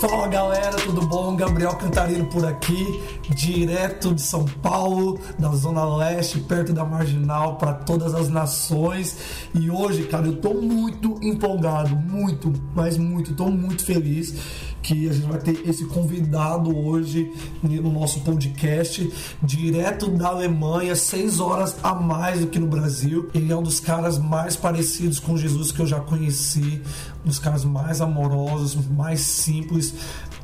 Fala galera, tudo bom? Gabriel Cantarino por aqui, direto de São Paulo, da Zona Leste, perto da Marginal, para todas as nações. E hoje, cara, eu tô muito empolgado, muito, mas muito, tô muito feliz que a gente vai ter esse convidado hoje no nosso podcast, direto da Alemanha, seis horas a mais do que no Brasil. Ele é um dos caras mais parecidos com Jesus que eu já conheci, um dos caras mais amorosos, mais simples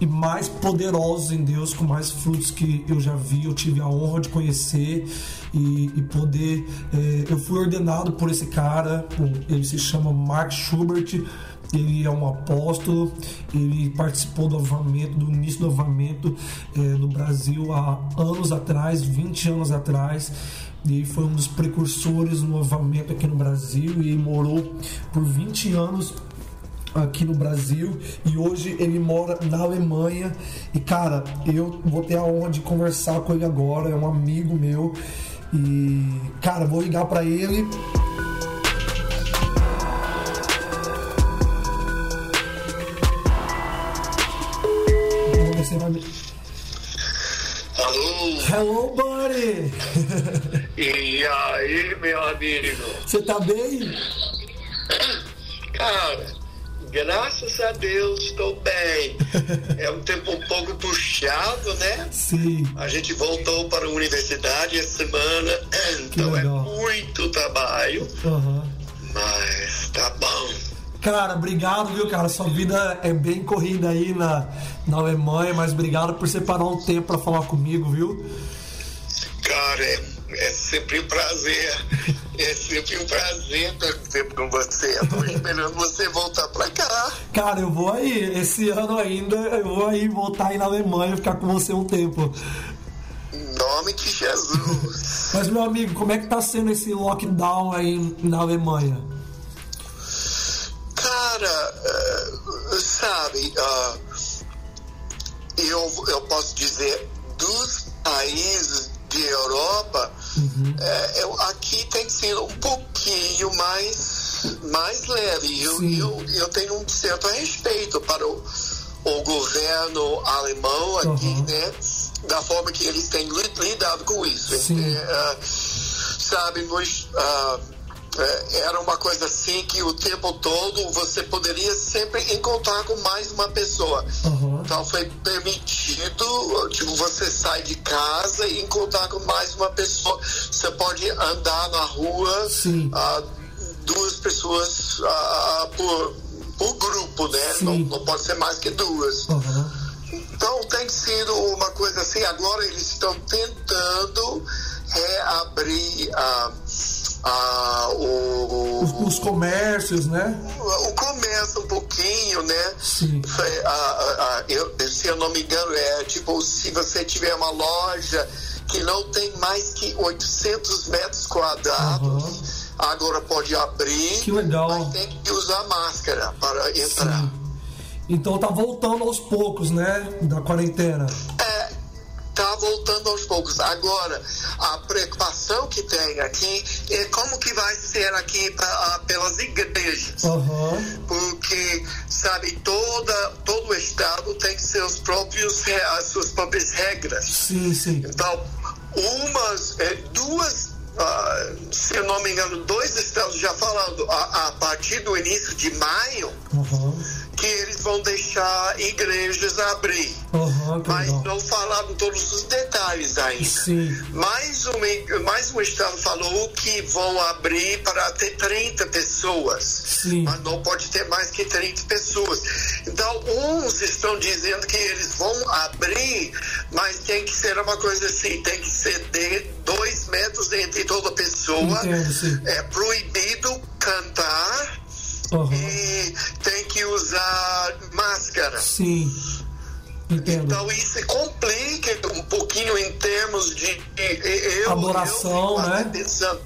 e mais poderosos em Deus, com mais frutos que eu já vi, eu tive a honra de conhecer e, e poder. É, eu fui ordenado por esse cara, ele se chama Mark Schubert ele é um apóstolo, ele participou do avamento, do início do avamento é, no Brasil há anos atrás, 20 anos atrás. E foi um dos precursores no avamento aqui no Brasil e morou por 20 anos aqui no Brasil. E hoje ele mora na Alemanha. E cara, eu vou ter a honra de conversar com ele agora, é um amigo meu. E cara, vou ligar para ele você vai me. Alô? Hello, buddy! E aí, meu amigo? Você tá bem? Cara, graças a Deus estou bem. É um tempo um pouco puxado, né? Sim. A gente voltou para a universidade essa semana, então é muito trabalho, Aham. mas tá bom. Cara, obrigado, viu, cara? Sua vida é bem corrida aí na, na Alemanha, mas obrigado por separar um tempo pra falar comigo, viu? Cara, é, é sempre um prazer. É sempre um prazer tempo com você. Estou esperando você voltar para cá. Cara, eu vou aí, esse ano ainda, eu vou aí voltar aí na Alemanha, ficar com você um tempo. Em nome de Jesus. Mas, meu amigo, como é que tá sendo esse lockdown aí na Alemanha? Cara, eh, sabe, ah, eu, eu posso dizer, dos países de Europa, eh, eu, aqui tem sido um pouquinho mais, mais leve. Eu, eu, eu tenho um certo respeito para o, o governo alemão aqui, Uhum. né? Da forma que eles têm li- lidado com isso. Sim. Ah, sabe, nos, é, era uma coisa assim que o tempo todo você poderia sempre encontrar com mais uma pessoa. Aham. Então foi permitido, tipo, você sai de casa e encontrar com mais uma pessoa. Você pode andar na rua, ah, duas pessoas ah, por, por grupo, né? Não, não pode ser mais que duas. Aham. Então tem sido uma coisa assim, agora eles estão tentando reabrir a, a, o, Os, os comércios, né? o comércio um pouquinho, né? Sim. A- a- eu, se eu não me engano, é tipo, se você tiver uma loja que não tem mais que 800 metros quadrados, agora pode abrir, Que legal. mas tem que usar máscara para entrar. Sim. Então tá voltando aos poucos, né? Da quarentena. É, tá voltando aos poucos. Agora, a preocupação que tem aqui é como que vai ser aqui pra, pelas igrejas. Aham. Porque, sabe, toda, todo o Estado tem seus próprios, re- as suas próprias regras. Sim, sim. Então, umas, é, duas, ah, se eu não me engano, dois estados já falando a, a partir do início de maio Aham. Que eles vão deixar igrejas abrir. Que Mas legal. não falaram todos os detalhes ainda. Sim. Mais um, mais um estado falou que vão abrir para ter 30 pessoas. Sim. Mas não pode ter mais que 30 pessoas. Então, uns estão dizendo que eles vão abrir, mas tem que ser uma coisa assim, tem que ser de dois metros entre toda pessoa. Entendo. É proibido cantar Aham. e tem que usar máscara. Sim. Entendo. Então isso complica um pouquinho em termos de eu, fico né? até Pensando,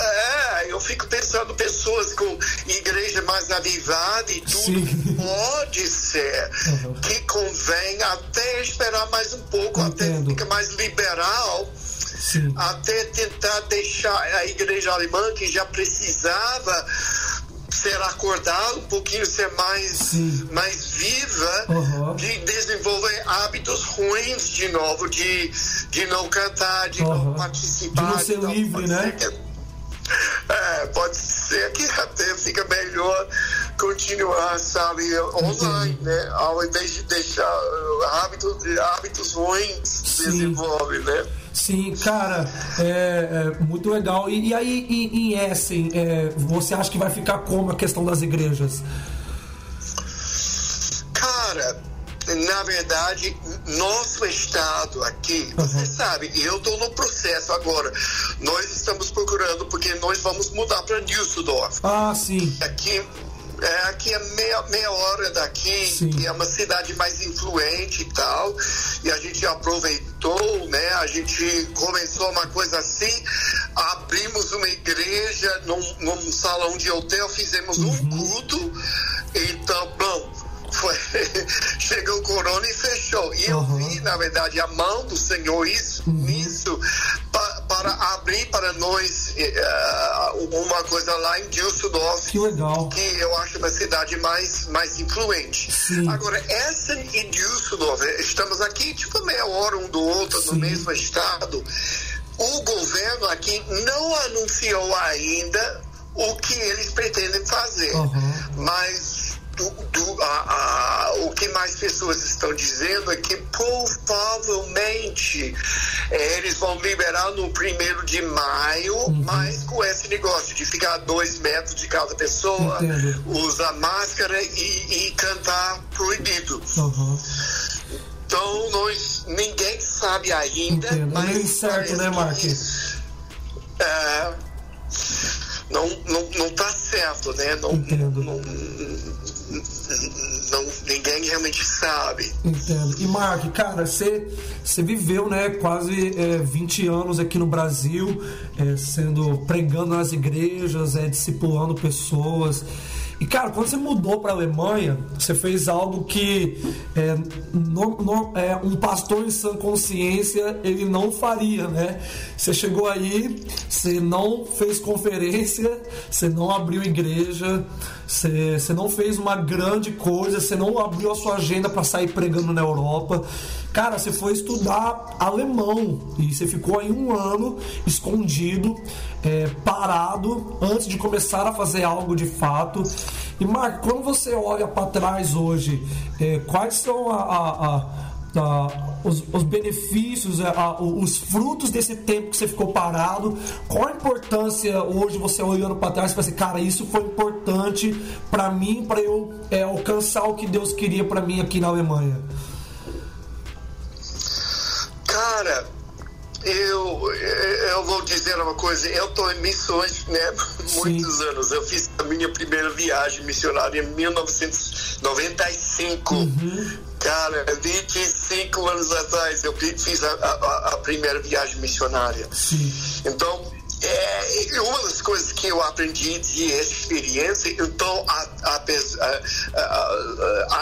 é, eu fico pensando pessoas com igreja mais avivada e tudo. Sim. Pode ser Uhum. que convém até esperar mais um pouco, até Entendo. fica mais liberal, Sim. até tentar deixar a igreja alemã que já precisava ser acordada, um pouquinho ser mais, mais viva, uhum. de desenvolver hábitos ruins de novo, de, de não cantar, de uhum. não participar. De não ser de livre, né? Que, é, pode ser que até fica melhor continuar, sabe, online, né? Ao invés de deixar hábitos, hábitos ruins Sim. desenvolve, né? Sim, cara, é, é muito legal. E, e aí, em, em Essen, é, você acha que vai ficar como a questão das igrejas? Cara, na verdade, nosso estado aqui, uhum. você sabe, eu estou no processo agora. Nós estamos procurando, porque nós vamos mudar para Düsseldorf. Ah, sim. Aqui é, aqui é meia, meia hora daqui, Sim. que é uma cidade mais influente e tal, e a gente aproveitou, né? A gente começou uma coisa assim, abrimos uma igreja num, num salão de hotel, fizemos uhum. um culto, então, bom, foi, chegou o corona e fechou. E uhum. eu vi, na verdade, a mão do Senhor isso, uhum. nisso, para abrir para nós uh, uma coisa lá em Düsseldorf. Que legal. Que eu acho uma cidade mais, mais influente. Sim. Agora, Essen e Düsseldorf, estamos aqui tipo meia hora um do outro, Sim. no mesmo estado. O governo aqui não anunciou ainda o que eles pretendem fazer. Uhum. Mas do, do, a, a, o que mais pessoas estão dizendo é que provavelmente é, eles vão liberar no primeiro de maio, uhum. mas com esse negócio de ficar dois metros de cada pessoa, Entendo. usar máscara e, e cantar proibido. Uhum. Então nós ninguém sabe ainda. Entendo. É mas é certo, né, Marques? É, não, não, não tá certo, né? Não, Entendo. Não, não, ninguém realmente sabe. Entendo. E Mark, cara, você viveu né, quase é, 20 anos aqui no Brasil, é, sendo pregando nas igrejas, é, discipulando pessoas. E cara, quando você mudou para a Alemanha, você fez algo que é, no, no, é, um pastor em sã consciência ele não faria, né? Você chegou aí, você não fez conferência, você não abriu igreja, você, não fez uma grande coisa, você não abriu a sua agenda para sair pregando na Europa. Cara, você foi estudar alemão e você ficou aí um ano escondido, é, parado, antes de começar a fazer algo de fato. E Marco, quando você olha para trás hoje, é, quais são a, a, a, os, os, benefícios, os frutos desse tempo que você ficou parado? Qual a importância hoje você olhando para trás e assim, cara, isso foi importante para mim, para eu é, alcançar o que Deus queria para mim aqui na Alemanha? Cara, eu, eu vou dizer uma coisa, eu estou em missões né, muitos Sim. anos. Eu fiz a minha primeira viagem missionária em 1995. Uhum. Cara, 25 anos atrás eu fiz a, a, a primeira viagem missionária. Sim. Então, é, uma das coisas que eu aprendi de experiência, então, a, a,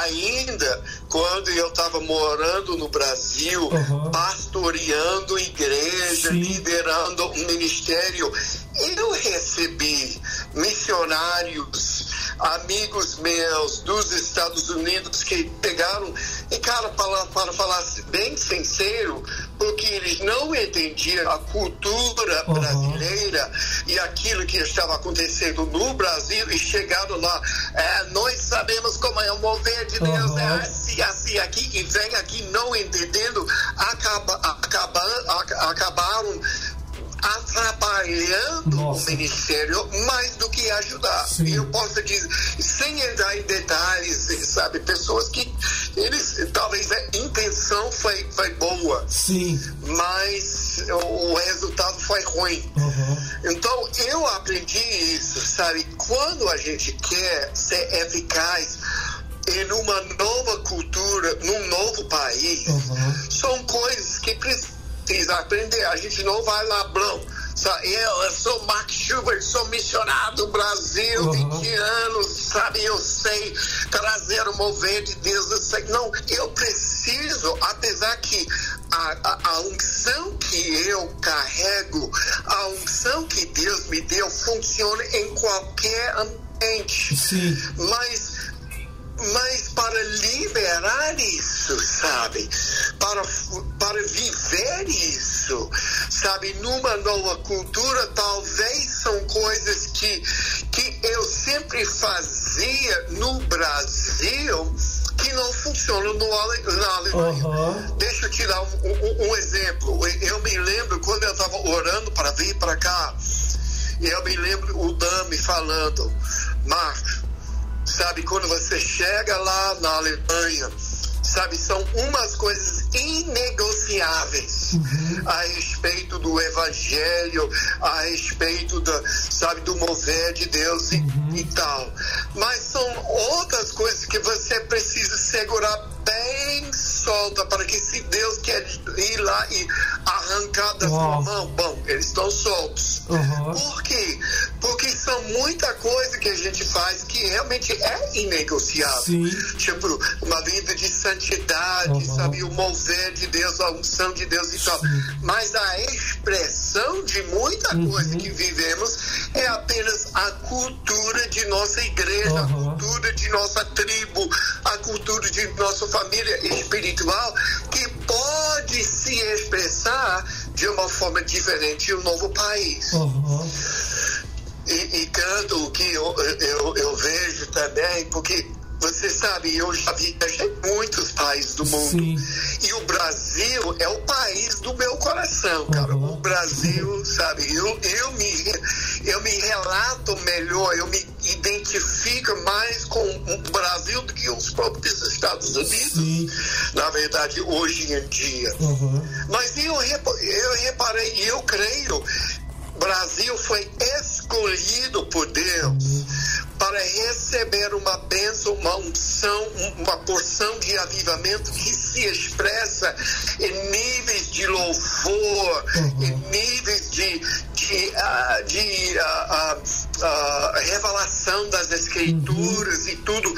ainda quando eu estava morando no Brasil, uhum. pastoreando igreja, Sim. liderando um ministério, eu recebi missionários, amigos meus dos Estados Unidos que pegaram, e cara, para, para falar bem sincero, porque eles não entendiam a cultura uhum. brasileira e aquilo que estava acontecendo no Brasil e chegaram lá, é, nós sabemos como é o mover de Deus, uhum. é assim, assim, aqui, e vem aqui não entendendo, acaba, acaba, acabaram atrapalhando Nossa. o ministério mais do que ajudar. Sim. E eu posso dizer, sem entrar em detalhes, sabe, pessoas que eles talvez a intenção foi, foi boa, Sim. mas o, resultado foi ruim. Uhum. Então eu aprendi isso, sabe? Quando a gente quer ser eficaz em uma nova cultura, num novo país, uhum. são coisas que precisam precisa aprender. A gente não vai lá, Blão. Eu, eu sou Mark Schubert, sou missionário do Brasil, uhum. 20 anos, sabe? Eu sei trazer o mover de Deus. Eu sei. Não, eu preciso, apesar que a, a, a, unção que eu carrego, a unção que Deus me deu, funciona em qualquer ambiente. Sim. Mas mas para liberar isso, sabe? Para, para viver isso, sabe? Numa nova cultura, talvez são coisas que, que eu sempre fazia no Brasil que não funcionam no, na Alemanha. Uhum. Deixa eu te dar um, um, um exemplo. Eu me lembro quando eu estava orando para vir para cá, eu me lembro o Dami falando, Marcos, sabe, quando você chega lá na Alemanha, sabe, são umas coisas inegociáveis uhum. a respeito do evangelho, a respeito da, sabe, do mover de Deus e, uhum. e tal. Mas são outras coisas que você precisa segurar bem solta para que se Deus quer ir lá e arrancar da sua mão, bom, eles estão soltos. Uhum. Por quê? Porque são muita coisa que a gente faz que realmente é inegociável. Sim. Tipo, uma vida de santidade, uhum. sabe? O mover de Deus, a unção de Deus e tal. Mas a expressão de muita uhum. coisa que vivemos é apenas a cultura de nossa igreja, a cultura de nossa tribo, a cultura de nossa família espiritual, que pode se expressar de uma forma diferente em um novo país. Uhum. E, e canto o que eu, eu, eu, vejo também, porque você sabe, eu já viajei muitos países do mundo. Sim. E o Brasil é o país do meu coração, cara. Uhum. O Brasil, sabe, eu, eu, me, eu me relato melhor, eu me identifico mais com o Brasil do que os próprios Estados Unidos, Sim. na verdade, hoje em dia. Uhum. Mas eu, eu reparei, eu creio, Brasil foi escolhido por Deus uhum. Para receber uma bênção, uma unção, uma porção de avivamento que se expressa em níveis de louvor, uhum. em níveis de, de, uh, de uh, uh, revelação das escrituras uhum. e tudo,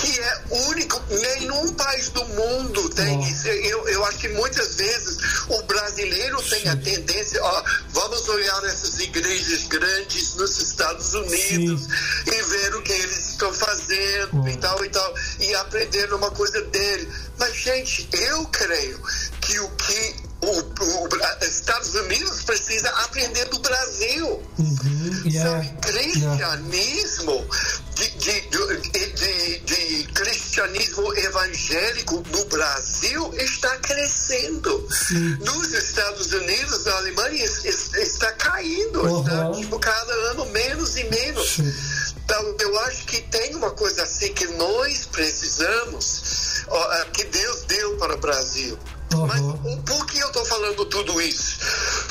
que é único, nenhum país do mundo tem isso. Eu, eu acho que muitas vezes o brasileiro tem Sim. a tendência, ó, vamos olhar essas igrejas grandes nos Estados Unidos Sim. e ver o que eles estão fazendo Uhum. e tal e tal, e aprender uma coisa dele. Mas, gente, eu creio que o que o, o Estados Unidos precisa aprender do Brasil. Uhum. Yeah. Sabe, cristianismo, de, de, de, de, cristianismo evangélico no Brasil está crescendo. Sim. Nos Estados Unidos, na Alemanha, está caindo. Uhum. Está, tipo, cada ano menos e menos. Sim. Então, eu acho que tem uma coisa assim que nós precisamos, ó, que Deus deu para o Brasil. Uhum. Mas por que eu estou falando tudo isso?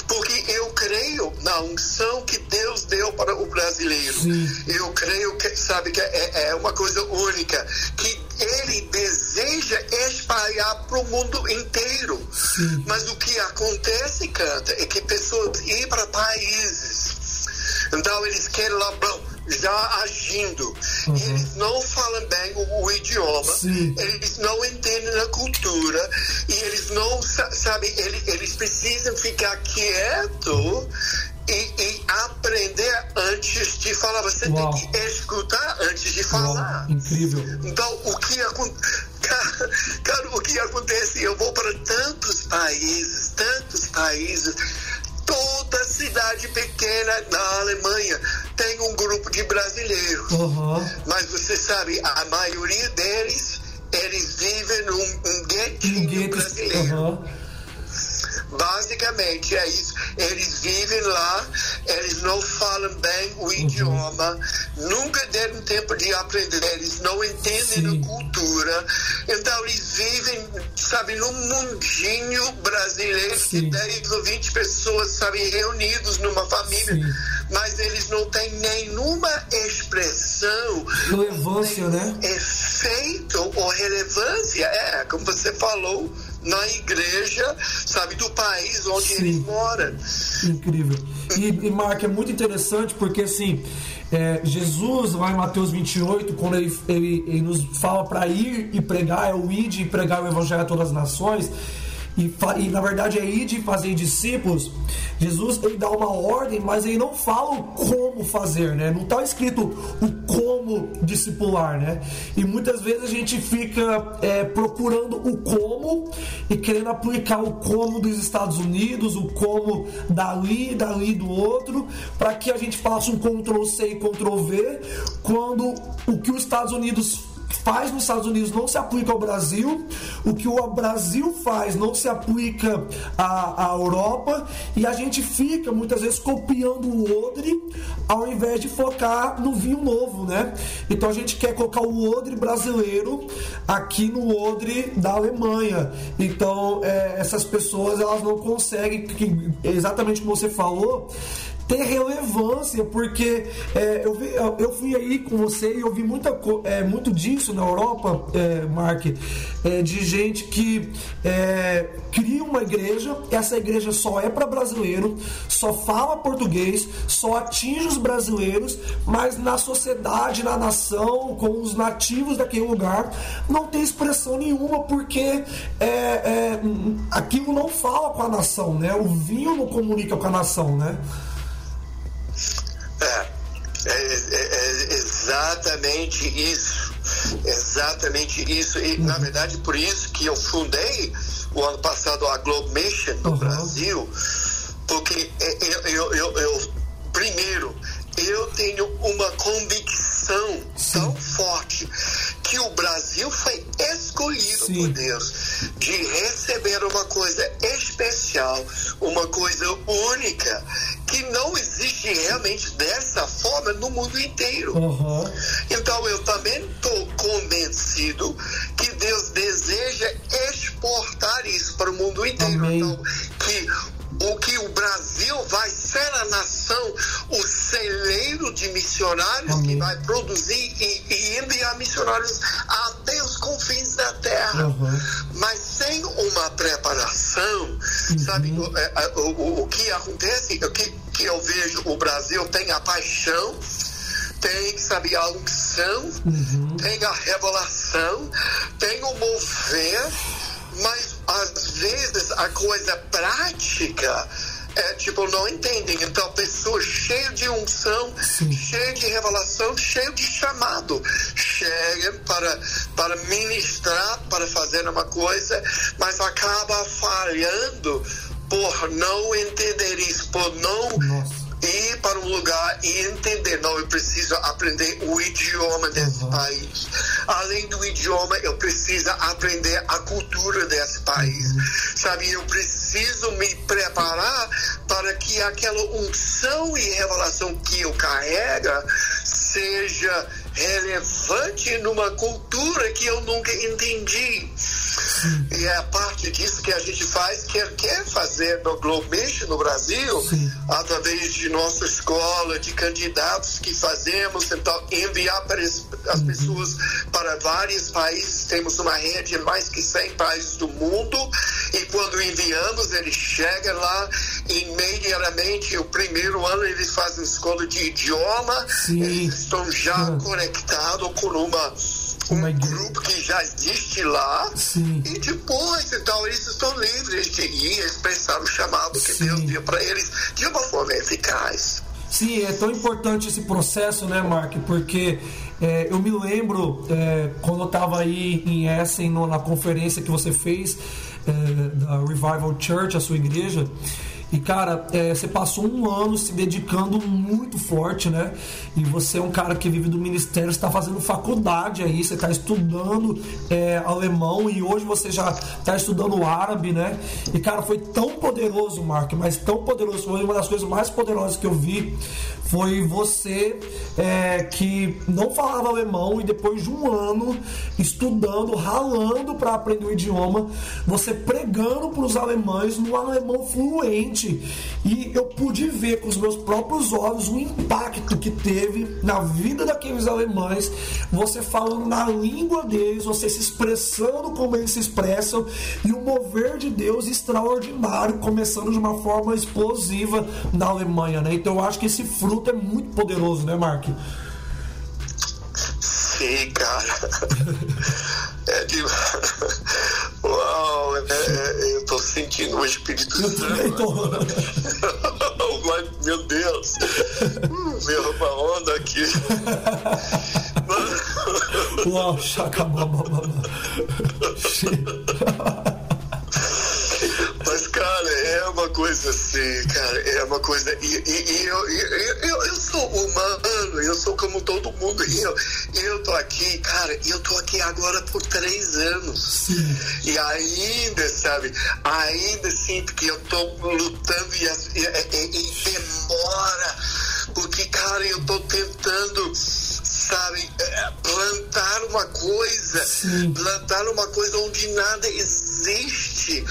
Porque eu creio na unção que Deus deu para o brasileiro. Sim. Eu creio que, sabe, que é, é uma coisa única, que ele deseja espalhar para o mundo inteiro. Sim. Mas o que acontece, canta, é que pessoas ir para países, então eles querem lá, bom, já agindo. Uhum. E eles não falam bem o, o idioma, Sim. eles não entendem a cultura e eles não sabem, eles, eles precisam ficar quietos e, e, aprender antes de falar. Você Uau. tem que escutar antes de falar. Uau, incrível. Então, o que acontece? Cara, cara, o que acontece? Eu vou para tantos países, tantos países cidade pequena na Alemanha tem um grupo de brasileiros. Uhum. Mas você sabe, a maioria deles, eles vivem num um guetinho brasileiro. Uhum. Basicamente é isso. Eles vivem lá, eles não falam bem o idioma, nunca deram tempo de aprender, eles não entendem Sim. a cultura. Então eles vivem, sabe, num mundinho brasileiro Sim. de 10 ou 20 pessoas, sabe, reunidos numa família. Sim. Mas eles não têm nenhuma expressão, Relevância, né? efeito ou relevância. É, como você falou, na igreja, sabe, do país onde Sim. eles moram. Incrível. E, e Mark, é muito interessante porque assim, é, Jesus, lá em Mateus 28, quando ele, ele, ele nos fala para ir e pregar, é o id e pregar o evangelho a todas as nações. E, e na verdade é ir de fazer discípulos, Jesus ele dá uma ordem, mas ele não fala o como fazer, né? Não está escrito o como discipular, né? E muitas vezes a gente fica é, procurando o como e querendo aplicar o como dos Estados Unidos, o como dali, dali do outro, para que a gente faça um Ctrl C e Ctrl V, quando o que os Estados Unidos faz nos Estados Unidos não se aplica ao Brasil, o que o Brasil faz não se aplica à, à Europa e a gente fica muitas vezes copiando o odre ao invés de focar no vinho novo, né? Então a gente quer colocar o odre brasileiro aqui no odre da Alemanha. Então é, essas pessoas elas não conseguem, exatamente como você falou, ter relevância, porque é, eu, vi, eu fui aí com você e eu vi muita, é, muito disso na Europa, é, Mark, é, de gente que é, cria uma igreja, essa igreja só é para brasileiro, só fala português, só atinge os brasileiros, mas na sociedade, na nação, com os nativos daquele lugar, não tem expressão nenhuma, porque é, é, aquilo não fala com a nação, né? O vinho não comunica com a nação, né? É, é, é, é exatamente isso. Exatamente isso. E, uhum. na verdade, por isso que eu fundei o ano passado a Globe Mission no uhum. Brasil, porque eu, eu, eu, eu, primeiro, eu tenho uma convicção Sim. tão forte que o Brasil foi escolhido Sim. por Deus de receber uma coisa especial, uma coisa única, que não existe realmente dessa forma no mundo inteiro. Uhum. Então eu também estou convencido que Deus deseja exportar isso para o mundo inteiro. Amém. Então, que o que o Brasil vai ser a nação, o de missionários Amém. que vai produzir e, e, enviar missionários até os confins da terra. Uhum. Mas sem uma preparação, uhum. sabe, o, é, é, o, o, o, que acontece, o que, que eu vejo, o Brasil tem a paixão, tem, sabe, a unção, uhum. tem a revelação, tem o mover, mas às vezes a coisa prática é, tipo, não entendem. Então, pessoa cheia de unção, Sim. cheia de revelação, cheia de chamado, chega para, para ministrar, para fazer uma coisa, mas acaba falhando por não entender isso, por não Nossa ir para um lugar e entender, não, eu preciso aprender o idioma desse uhum. país. Além do idioma, eu preciso aprender a cultura desse país. Uhum. Sabe, eu preciso me preparar para que aquela unção e revelação que eu carrega seja relevante numa cultura que eu nunca entendi. E é a parte disso que a gente faz, que quer fazer Mission no Brasil, Sim. através de nossa escola, de candidatos que fazemos, então enviar para as uhum. pessoas para vários países. Temos uma rede em mais que 100 países do mundo e quando enviamos, ele chega lá imediatamente, o primeiro ano eles fazem escola de idioma, Sim. eles estão já uhum. conectados com uma um grupo que já existe lá Sim. e depois então eles estão livres de ir expressar o chamado que Sim. Deus deu para eles de uma forma eficaz. Sim, é tão importante esse processo, né, Mark? Porque é, eu me lembro é, quando eu estava aí em Essen, na conferência que você fez é, da Revival Church, a sua igreja. E cara, é, você passou um ano se dedicando muito forte, né? E você é um cara que vive do ministério, está fazendo faculdade aí, você está estudando é, alemão e hoje você já está estudando árabe, né? E cara, foi tão poderoso, Mark, mas tão poderoso, foi uma das coisas mais poderosas que eu vi foi você é, que não falava alemão e depois de um ano estudando, ralando para aprender o idioma, você pregando para os alemães no alemão fluente. E eu pude ver com os meus próprios olhos o impacto que teve na vida daqueles alemães, você falando na língua deles, você se expressando como eles se expressam e o mover de Deus extraordinário começando de uma forma explosiva na Alemanha, né? Então eu acho que esse fruto é muito poderoso, né, Mark? Sim, cara. é de... Uau, é, é, eu tô sentindo o Espírito Eu Santo. tô. Meu Deus, meu uma onda aqui. Uau, chacabababa. Mas, cara, é uma coisa assim, cara, é uma coisa. E, e- e eu, e- eu, eu sou humano, eu sou como todo mundo. E eu, eu tô aqui, cara, e eu tô aqui agora por três anos. Sim. E ainda, sabe, ainda sinto que eu tô lutando e, e- demora. Porque, cara, eu tô tentando, sabe, eh, plantar uma coisa, Sim. plantar uma coisa onde nada existe.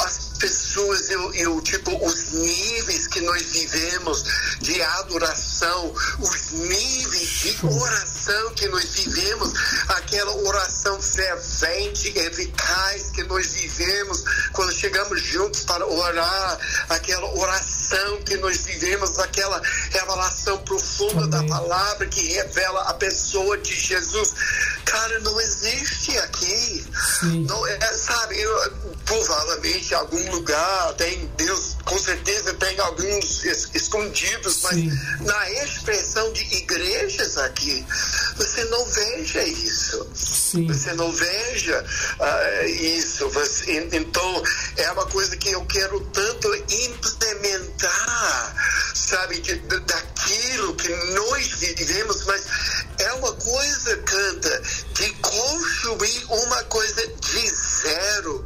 As pessoas, eu, eu, tipo, os níveis que nós vivemos de adoração, os níveis de oração que nós vivemos, aquela oração fervente, eficaz que nós vivemos quando chegamos juntos para orar, aquela oração que nós vivemos, aquela revelação profunda da Amém. palavra que revela a pessoa de Jesus. Cara, não existe aqui. Sim. Não é, sabe, eu- provavelmente em algum lugar tem Deus, com certeza tem alguns es- escondidos, mas Sim. na expressão de igrejas aqui, você não veja isso. Sim. Você não veja ah, isso. Você- en- então, é uma coisa que eu quero tanto implementar, sabe, de- de- daquilo que nós vivemos, mas é uma coisa, canta, de construir uma coisa de zero.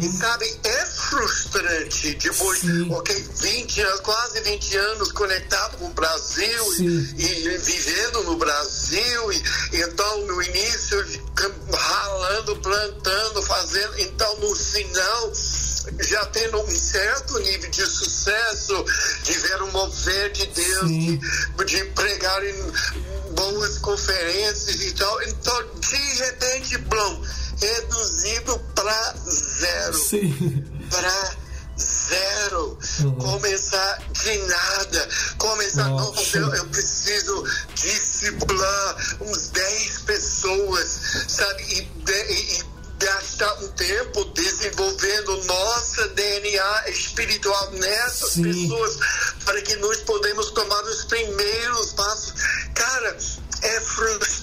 E sabe, é frustrante depois, Sim. ok, 20 anos, quase 20 anos conectado com o Brasil e, e vivendo no Brasil, e, então no início ralando, plantando, fazendo, então no final já tendo um certo nível de sucesso, de ver o mover de Deus, de, de pregar em boas conferências e tal. Então, de repente, blum, reduzido para zero Sim. para zero. Uhum. Começar de nada. Começar, Nossa. eu, eu preciso discipular uns 10 pessoas, sabe? E, e- e gastar um tempo desenvolvendo nossa DNA espiritual nessas Sim. pessoas para que nós podemos tomar os primeiros passos. Cara, é frustrante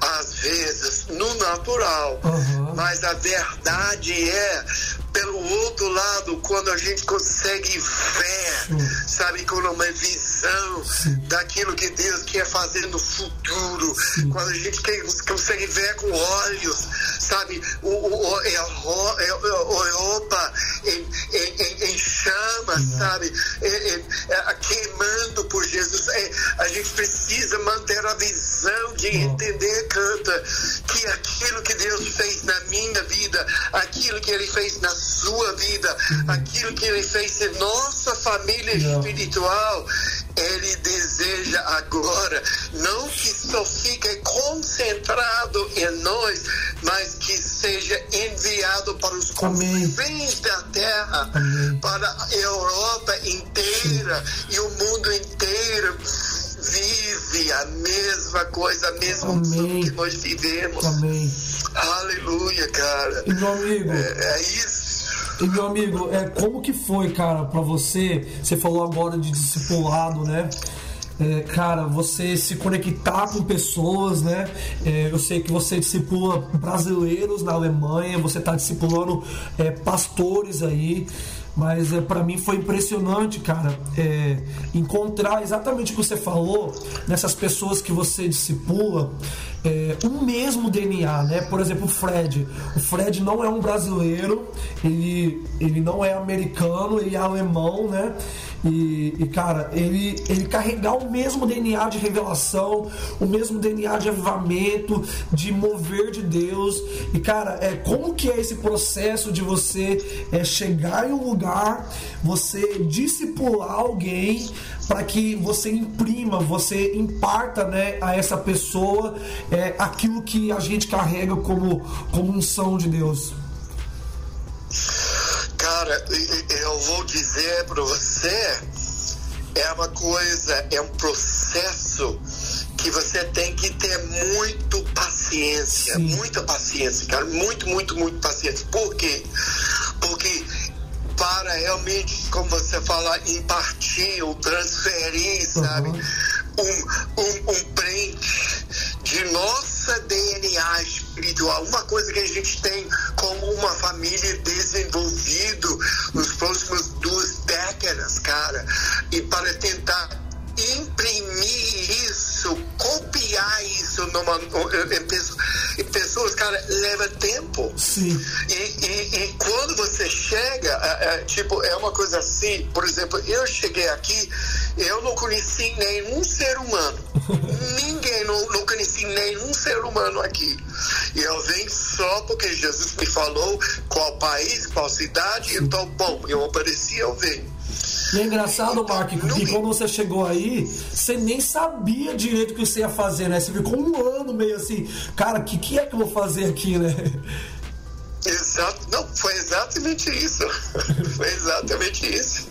às vezes no natural, Uhum. mas a verdade é, pelo outro lado, quando a gente consegue ver, Sim. sabe, com uma visão Sim. daquilo que Deus quer fazer no futuro, Sim. quando a gente consegue ver com olhos, sabe, o, o, o, Euro- Eu- Eu- Europa em, em, em, em chamas, sabe, É, é, é, queimando por Jesus. É, a gente precisa manter a visão de Sim. entender, canta, que aquilo que Deus fez na minha vida, aquilo que Ele fez na sua vida, aquilo que Ele fez em nossa família Sim. espiritual, Ele deseja agora, não que só fique concentrado em nós, mas que seja enviado para os confins da terra, Amém. para a Europa inteira e o mundo inteiro vive a mesma coisa, a mesma Amém. que nós vivemos. Amém. Aleluia, cara. E meu amigo, É, é isso. E meu amigo, é, como que foi, cara, pra você? Você falou agora de discipulado, né? É, cara, você se conectar com pessoas, né? É, eu sei que você discipula brasileiros na Alemanha, você tá discipulando é, pastores aí. Mas é, para mim foi impressionante, cara, é, encontrar exatamente o que você falou nessas pessoas que você discipula, é, mesmo DNA, né? Por exemplo, o Fred. O Fred não é um brasileiro, ele, ele não é americano, ele é alemão, né? E, e, cara, ele, ele carregar o mesmo DNA de revelação, o mesmo DNA de avivamento, de mover de Deus. E, cara, é, como que é esse processo de você é, chegar em um lugar, você discipular alguém para que você imprima, você imparta né, a essa pessoa é, aquilo que a gente carrega como, como unção de Deus? Cara, eu vou dizer para você, é uma coisa, é um processo que você tem que ter muito paciência, Sim. muita paciência, cara, muito, muito, muito paciência. Por quê? porque para realmente, como você fala, impartir ou transferir, sabe, um, um, um print de nossa DNA espiritual, uma coisa que a gente tem como uma família desenvolvido nos próximos duas décadas, cara, e para tentar imprimir isso, copiar isso numa, em, pessoas, cara, leva tempo. Sim. E, e, e quando você chega, é, é, tipo, é uma coisa assim, por exemplo, eu cheguei aqui, eu não conheci nenhum ser humano. Ninguém, não, não conheci nenhum ser humano aqui. E eu venho só porque Jesus me falou qual país, qual cidade, então, bom, eu apareci, eu venho. E é engraçado, Mark, que quando você chegou aí, você nem sabia direito o que você ia fazer, né? Você ficou um ano meio assim, cara, o que, que é que eu vou fazer aqui, né? Exato, não, foi exatamente isso. foi exatamente isso.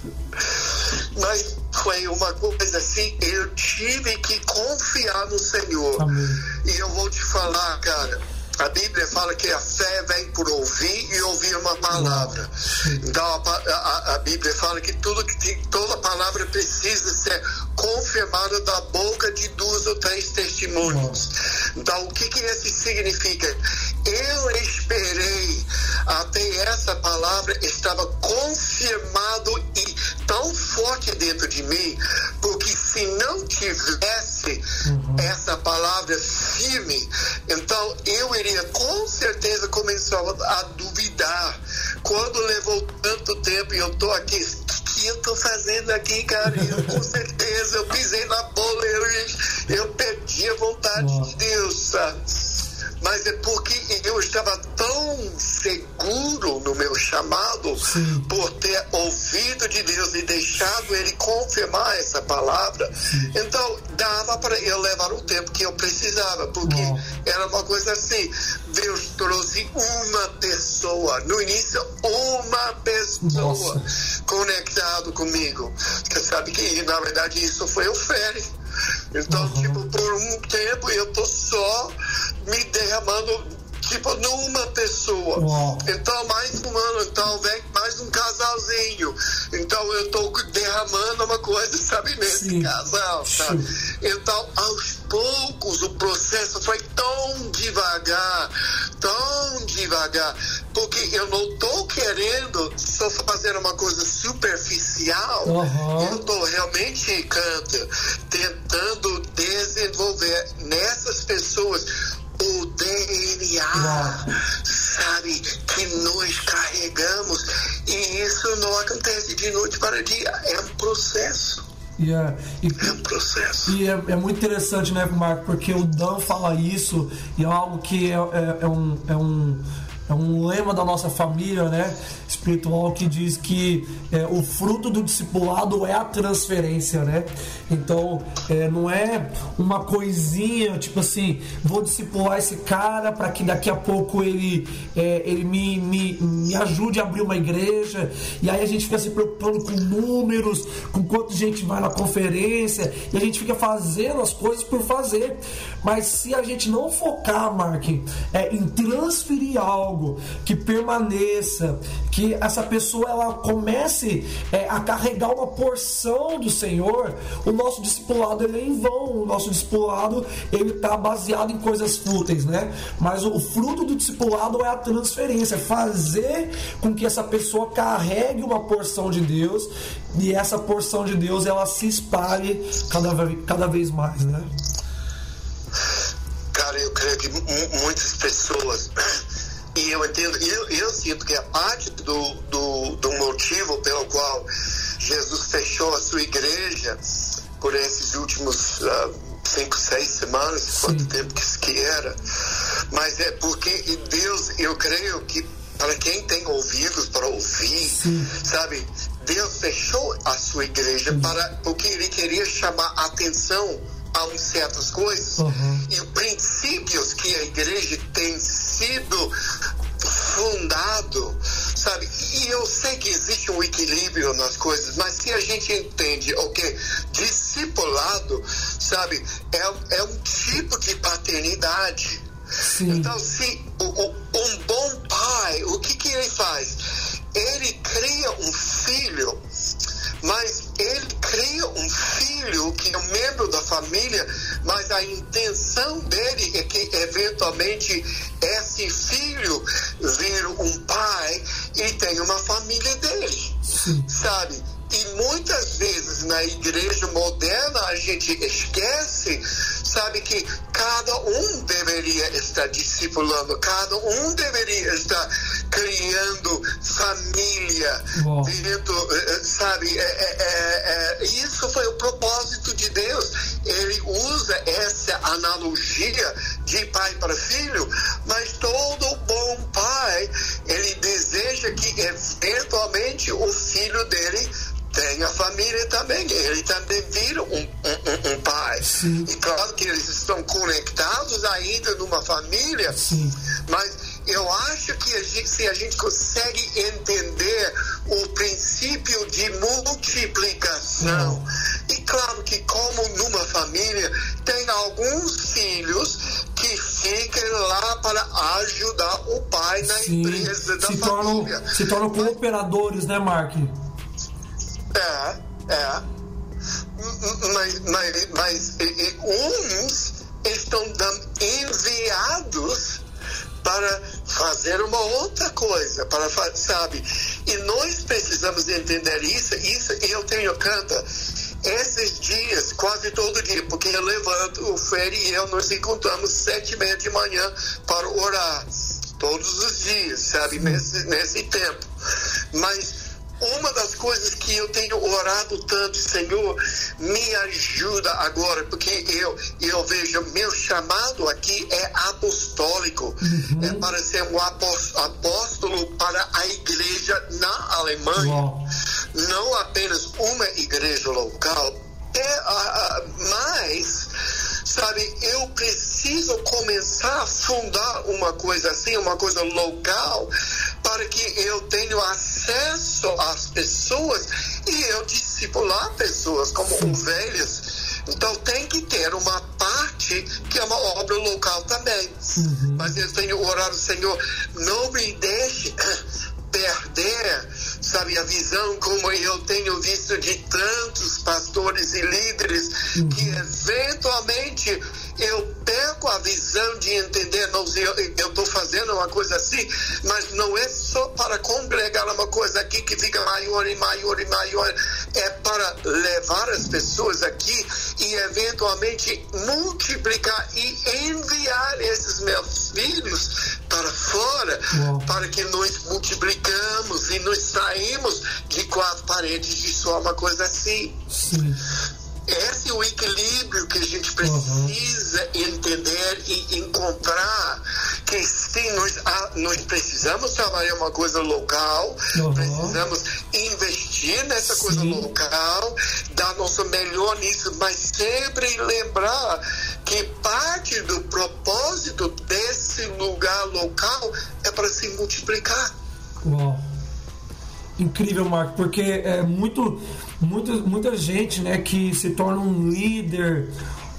Mas foi uma coisa assim, eu tive que confiar no Senhor. Amém. E eu vou te falar, cara a Bíblia fala que a fé vem por ouvir e ouvir uma palavra. Então a, a, a Bíblia fala que tudo que toda palavra precisa ser confirmada da boca de duas ou três testemunhos. Então o que que isso significa? Eu esperei até essa palavra estava confirmado e tão forte dentro de mim, porque se não tivesse uhum. essa palavra firme, então eu iria com certeza começar a duvidar. Quando levou tanto tempo e eu tô aqui, o que eu tô fazendo aqui, cara? Eu, com certeza, eu pisei na bola, eu, eu perdi a vontade uhum. de Deus, sabe? Mas é porque eu estava tão seguro no meu chamado Sim. por ter ouvido de Deus e deixado Ele confirmar essa palavra. Sim. Então, dava para eu levar o tempo que eu precisava, porque era uma coisa assim: Deus trouxe uma pessoa, no início, uma pessoa Nossa. conectado comigo. Você sabe que, na verdade, isso foi o Félix. Então, uhum. tipo, por um tempo eu tô só me derramando tipo, numa pessoa. Uau. Então, mais um ano, então vem mais um casalzinho. Então, eu tô derramando uma coisa, sabe, nesse Sim. casal, sabe? Então, aos poucos, o processo foi tão devagar, tão devagar, porque eu não tô querendo só fazer uma coisa superficial, uhum. eu tô realmente, canta, tentando desenvolver nessas pessoas o DNA, sabe, que nós carregamos. E isso não acontece de noite para dia, é um processo. Yeah. E, é um processo. E é, é, muito interessante, né, Marco? Porque o Dan fala isso e é algo que é, é, é um, é um é um lema da nossa família, né? Espiritual que diz que é, o fruto do discipulado é a transferência, né? Então, é, não é uma coisinha, tipo assim, vou discipular esse cara para que daqui a pouco ele, é, ele me, me, me ajude a abrir uma igreja, e aí a gente fica se preocupando com números, com quanto gente vai na conferência, e a gente fica fazendo as coisas por fazer. Mas se a gente não focar, Mark, é, em transferir algo, algo que permaneça, que essa pessoa ela comece é, a carregar uma porção do Senhor, o nosso discipulado ele é em vão, o nosso discipulado ele está baseado em coisas fúteis, né? Mas o, fruto do discipulado é a transferência, é fazer com que essa pessoa carregue uma porção de Deus e essa porção de Deus ela se espalhe cada, cada vez mais, né? Cara, eu creio que muitas pessoas e eu entendo, eu, eu sinto que a parte do, do, do motivo pelo qual Jesus fechou a sua igreja por esses últimos uh, cinco, seis semanas, Sim. quanto tempo que, que era, mas é porque Deus, eu creio que para quem tem ouvidos para ouvir, Sim. sabe, Deus fechou a sua igreja para porque Ele queria chamar a atenção a certas coisas uhum. e princípios que a igreja tem sido fundado, sabe? E eu sei que existe um equilíbrio nas coisas, mas se a gente entende o que discipulado, sabe, é, é um tipo de paternidade. Sim. Então, se o, o, um bom pai, o que, que ele faz? ele cria um filho, mas ele cria um filho que é um membro da família, mas a intenção dele é que eventualmente esse filho vire um pai e tenha uma família dele, Sim. sabe? E muitas vezes na igreja moderna a gente esquece, sabe, que cada um deveria estar discipulando, cada um deveria estar criando família, dentro, eh, eh, sabe? É, é, é, isso foi o propósito de Deus. Ele usa essa analogia de pai para filho, mas todo bom pai, ele deseja que eventualmente o filho dele tem a família também. Ele também vira um, Sim. E claro que eles estão conectados ainda numa família, Sim. mas eu acho que a gente, se a gente consegue entender o princípio de multiplicação, e claro que como numa família tem alguns filhos que fiquem lá para ajudar o pai na Sim. empresa da se família. Tornam, se tornam cooperadores, né, Mark? É, é. Mas, mas, mas e, e, uns estão enviados para fazer uma outra coisa, para sabe? E nós precisamos entender isso. Isso eu tenho canta esses dias, quase todo dia, porque eu levanto, o Fer e eu nos encontramos sete e meia de manhã para orar todos os dias, sabe? Nesse, nesse tempo. Mas uma das coisas que eu tenho orado tanto, Senhor, me ajuda agora, porque eu, eu vejo meu chamado aqui é apostólico, uhum. é para ser um apóstolo para a igreja na Alemanha, Uau. não apenas uma igreja local, é, uh, mas sabe, eu preciso começar a fundar uma coisa assim, uma coisa local, para que eu tenha acesso às pessoas e eu discipular pessoas como ovelhas. Então tem que ter uma parte que é uma obra local também. Uhum. Mas eu tenho orado, Senhor, não me deixe perder, sabe, a visão como eu tenho visto de tantos pastores e líderes uhum. que eventualmente eu perco a visão de entender, não, eu estou fazendo uma coisa assim, mas não é só para congregar uma coisa aqui que fica maior e maior e maior, é para levar as pessoas aqui e eventualmente multiplicar e enviar esses meus filhos para fora, Uau. para que nós multiplicamos e nos saímos de quatro paredes de só uma coisa assim. Sim. Esse é o equilíbrio que a gente precisa uhum. entender e encontrar. Que sim, nós, nós precisamos trabalhar uma coisa local, uhum. precisamos investir nessa sim. coisa local, dar nosso melhor nisso, mas sempre lembrar que parte do propósito desse lugar local é para se multiplicar. Uau incrível, Marco, porque é muito, muita, muita gente né, que se torna um líder,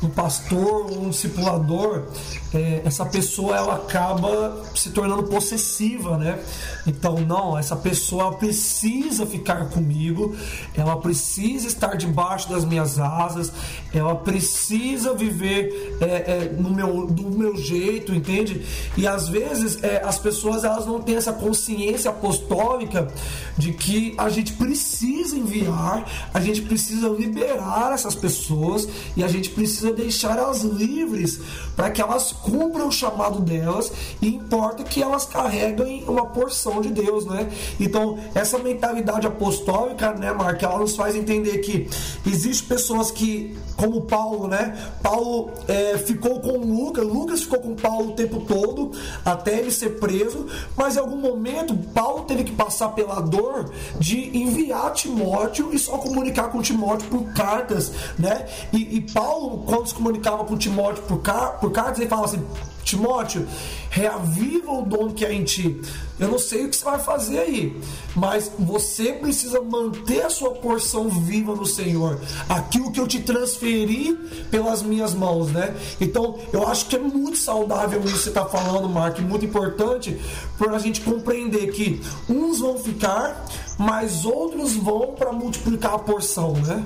um pastor, um discipulador, é, essa pessoa ela acaba se tornando possessiva, né? Então, não, essa pessoa precisa ficar comigo, ela precisa estar debaixo das minhas asas, ela precisa viver é, é, no meu, do meu jeito, entende? E às vezes é, as pessoas elas não têm essa consciência apostólica de que a gente precisa enviar, a gente precisa liberar essas pessoas e a gente precisa deixar elas livres para que elas cumpram o chamado delas e importa que elas carreguem uma porção de Deus, né? Então, essa mentalidade apostólica, né, Mark, ela nos faz entender que existe pessoas que, como Paulo, né? Paulo é, ficou com Lucas, Lucas ficou com Paulo o tempo todo, até ele ser preso, mas em algum momento Paulo teve que passar pela dor de enviar Timóteo e só comunicar com Timóteo por cartas, né? E, e Paulo, quando se comunicava com Timóteo por, car por cartas, ele falava assim: Timóteo, reaviva o dom que é em ti. Eu não sei o que você vai fazer aí, mas você precisa manter a sua porção viva no Senhor. Aquilo que eu te transferi pelas minhas mãos, né? Então, eu acho que é muito saudável isso que você está falando, Mark, muito importante para a gente compreender que uns vão ficar, mas outros vão para multiplicar a porção, né?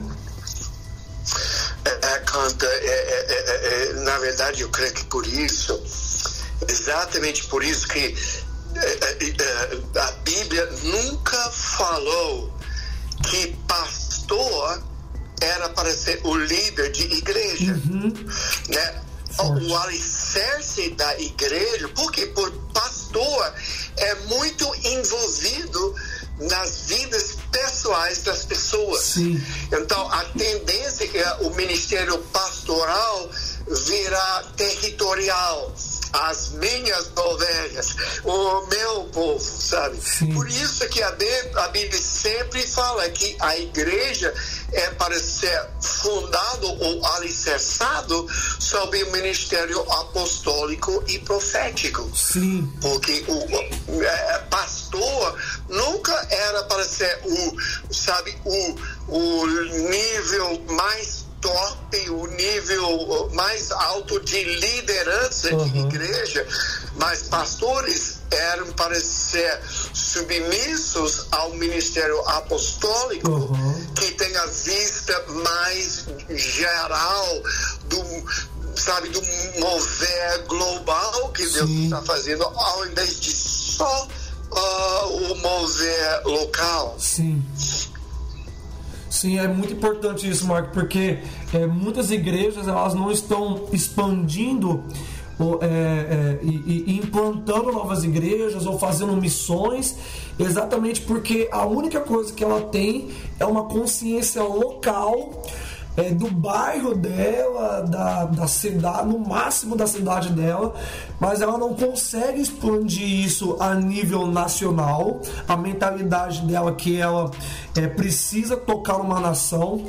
É, Canta, é, é, é, na verdade eu creio que por isso, exatamente por isso que a Bíblia nunca falou que pastor era para ser o líder de igreja. Uhum. Né? O alicerce da igreja, porque por pastor é muito envolvido nas vidas pessoais das pessoas. Sim. Então, a tendência é que o ministério pastoral virá territorial. As minhas ovelhas, o meu povo, sabe? Sim. Por isso que a Bíblia sempre fala que a igreja é para ser fundado ou alicerçado sob o ministério apostólico e profético. Sim. Porque o é, pastor nunca era para ser o, sabe, o, o nível mais o nível mais alto de liderança uhum. de igreja, mas pastores eram para ser submissos ao ministério apostólico, uhum. que tem a vista mais geral do, sabe, do mover global que Deus está fazendo, ao invés de só uh, o mover local. Sim. Sim, é muito importante isso, Marco, porque é, muitas igrejas elas não estão expandindo é, é, e, e, implantando novas igrejas ou fazendo missões, exatamente porque a única coisa que ela tem é uma consciência local é, do bairro dela, da, da cidade, no máximo da cidade dela, mas ela não consegue expandir isso a nível nacional. A mentalidade dela que ela é, precisa tocar uma nação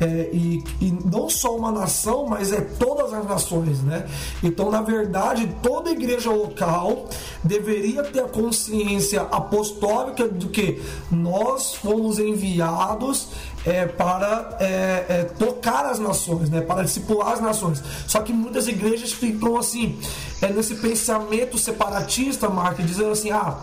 é, e, e não só uma nação, mas é todas as nações, né? Então, na verdade, toda igreja local deveria ter a consciência apostólica do que nós fomos enviados é, para é, é, tocar as nações, né, para discipular as nações. Só que muitas igrejas ficam assim, é, nesse pensamento separatista, Mark, dizendo assim: ah,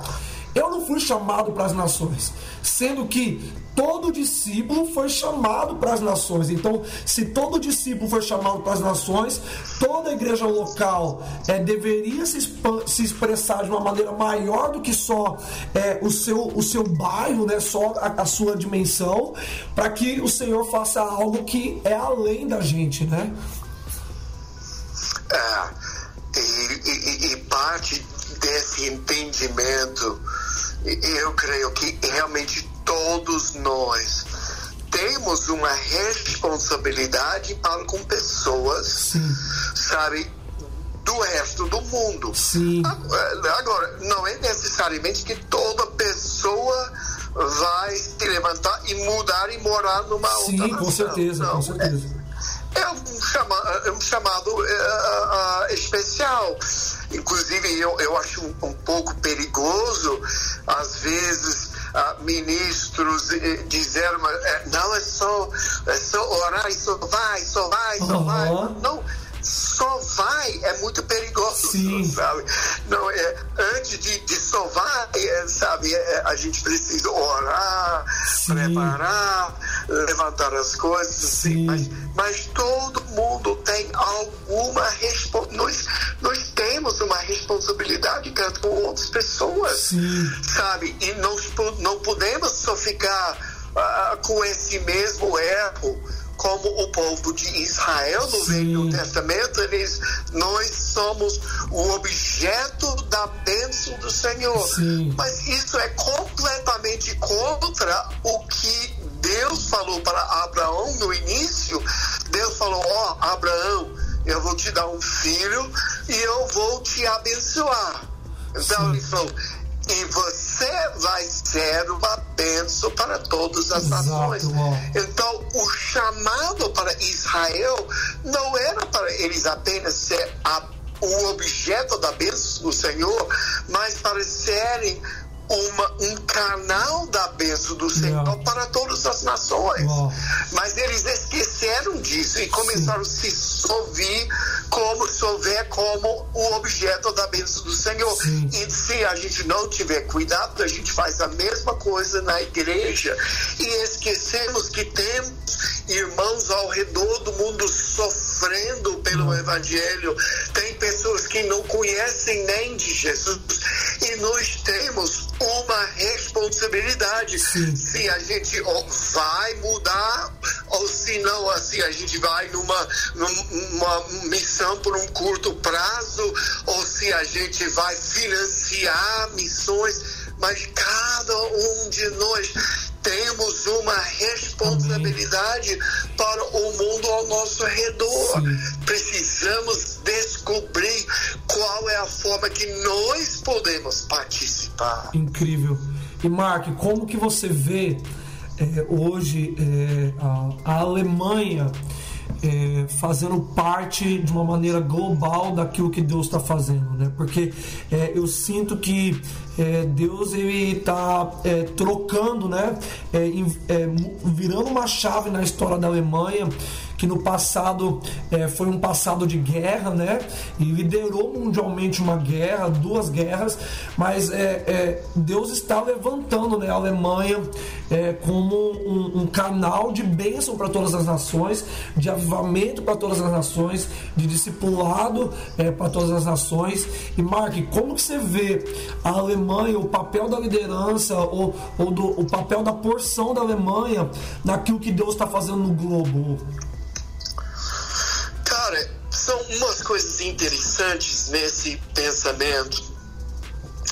eu não fui chamado para as nações, sendo que todo discípulo foi chamado para as nações. Então, se todo discípulo foi chamado para as nações, toda igreja local é, deveria se, se, expressar de uma maneira maior do que só é, o, seu, o seu bairro, né, só a, a sua dimensão, para que o Senhor faça algo que é além da gente, né? É, e, e, e parte desse entendimento, eu creio que realmente todos nós temos uma responsabilidade para com pessoas, Sim. sabe, do resto do mundo. Sim. Agora, não é necessariamente que toda pessoa vai se levantar e mudar e morar numa Sim, outra com certeza, não, com certeza. É, é um, chama, é um chamado uh, uh, especial. Inclusive, eu, eu acho um, um pouco perigoso, às vezes, uh, ministros eh, disseram, eh, não é só, é só orar e só vai, só vai, só uhum. vai. Não, só vai é muito perigoso, Sim. sabe? Não, é, antes de, de só vai, é, sabe, é, a gente precisa orar, Sim. preparar, levantar as coisas, assim, mas, mas todo mundo tem alguma responsabilidade. Nós, nós temos uma responsabilidade tanto com outras pessoas, Sim. sabe? E nós não podemos só ficar uh, com esse mesmo erro como o povo de Israel no Velho Testamento, eles, nós somos o objeto da bênção do Senhor. Sim. Mas isso é completamente contra o que Deus falou para Abraão no início. Deus falou: Ó, oh, Abraão, eu vou te dar um filho e eu vou te abençoar. Então Sim. ele falou: e você vai ser uma bênção para todas as Exato, nações. Então, o chamado para Israel não era eles apenas ser a, o objeto da bênção do Senhor, mas para serem uma, um canal da bênção do Senhor para todas as nações. Mas eles esqueceram disso e começaram Sim. a se ouvir como souber como o objeto da bênção do Senhor. Sim. E se a gente não tiver cuidado, a gente faz a mesma coisa na igreja e esquecemos que temos irmãos ao redor do mundo sofrendo pelo Evangelho. Tem pessoas que não conhecem nem de Jesus e nós temos uma responsabilidade. Sim. Se a gente vai mudar ou se não, assim, a gente vai numa, numa missão por um curto prazo ou se a gente vai financiar missões, mas cada um de nós temos uma responsabilidade Amém. para o mundo ao nosso redor. Sim. Precisamos descobrir qual é a forma que nós podemos participar. Incrível. E Mark, como que você vê é, hoje é, a, a Alemanha é, fazendo parte de uma maneira global daquilo que Deus está fazendo, né? Porque é, eu sinto que é, Deus ele está é, trocando, né? É, é, virando uma chave na história da Alemanha que no passado é, foi um passado de guerra, né? E liderou mundialmente uma guerra, duas guerras, mas é, é, Deus está levantando né, a Alemanha é, como um, um, canal de bênção para todas as nações, de avivamento para todas as nações, de discipulado é, para todas as nações. E Mark, como que você vê a Alemanha, o papel da liderança ou, ou do, o papel da porção da Alemanha naquilo que Deus está fazendo no globo? São umas coisas interessantes nesse pensamento.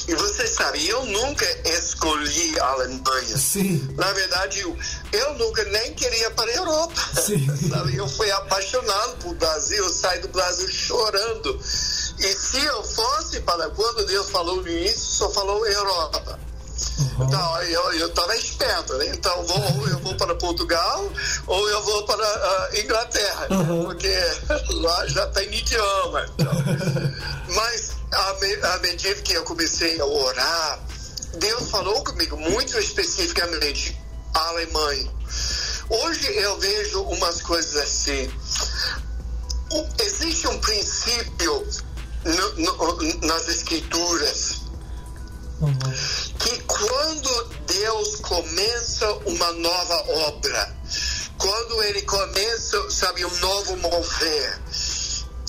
E você sabe, eu nunca escolhi a Alemanha. Sim. Na verdade, eu, eu nunca nem queria para a Europa. Sim. Sabe? Eu fui apaixonado por Brasil, eu saí do Brasil chorando. E se eu fosse para quando Deus falou no início, só falou Europa. Uhum. Então, eu estava esperto, né? Então, vou, eu vou para Portugal ou eu vou para uh, Inglaterra, uhum. né? porque lá já tem idioma. Então. Mas, à, medida que eu comecei a orar, Deus falou comigo muito especificamente a Alemanha. Hoje eu vejo umas coisas assim. Existe um princípio no, no, nas escrituras Uhum. Que quando Deus começa uma nova obra, quando ele começa, sabe, um novo mover,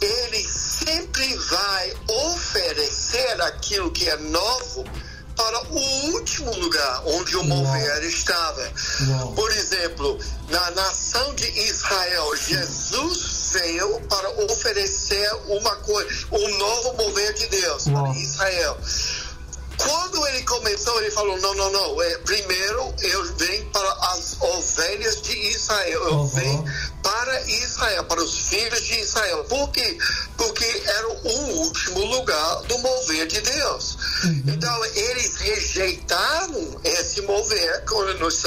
ele sempre vai oferecer aquilo que é novo para o último lugar onde o mover estava. Por exemplo, na nação de Israel, Jesus veio para oferecer uma coisa, um novo mover de Deus para Israel. Quando ele começou, ele falou: não, não, não. É, primeiro eu venho para as ovelhas de Israel. Eu uhum. venho para Israel, para os filhos de Israel. Por quê? Porque era o último lugar do mover de Deus. Uhum. Então, eles rejeitaram esse mover, como nós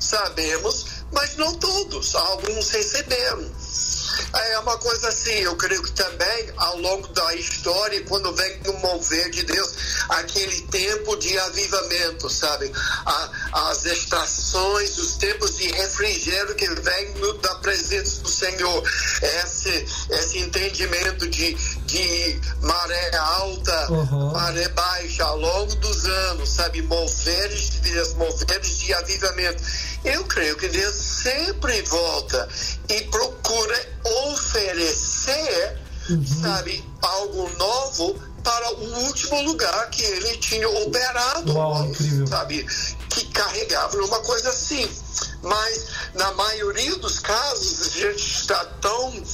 sabemos, mas não todos. Alguns receberam. É uma coisa assim, eu creio que também ao longo da história, quando vem o mover de Deus, aquele tempo de avivamento, sabe? A, as estações, os tempos de refrigério que vem no, da presença do Senhor. Esse, esse entendimento de, de maré alta, uhum. maré baixa, ao longo dos anos, sabe? Moveres de Deus, moveres de avivamento. Eu creio que Deus sempre volta e procura oferecer, uhum. sabe, algo novo para o último lugar que ele tinha operado, Uau, sabe, que carregava uma coisa assim. Mas na maioria dos casos a gente está tão,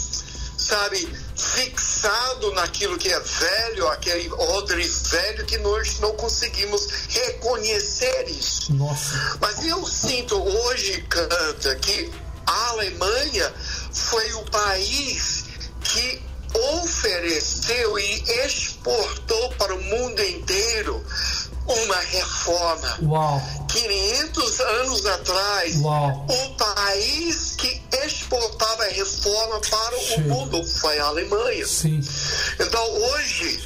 sabe, fixado naquilo que é velho, aquele odre velho, que nós não conseguimos reconhecer isso. Nossa. Mas eu sinto hoje, Canta, que a Alemanha foi o país que ofereceu e exportou para o mundo inteiro uma reforma. Uau. 500 anos atrás, Uau. o país exportava a reforma para Sim. o mundo, foi a Alemanha. Sim. Então, hoje,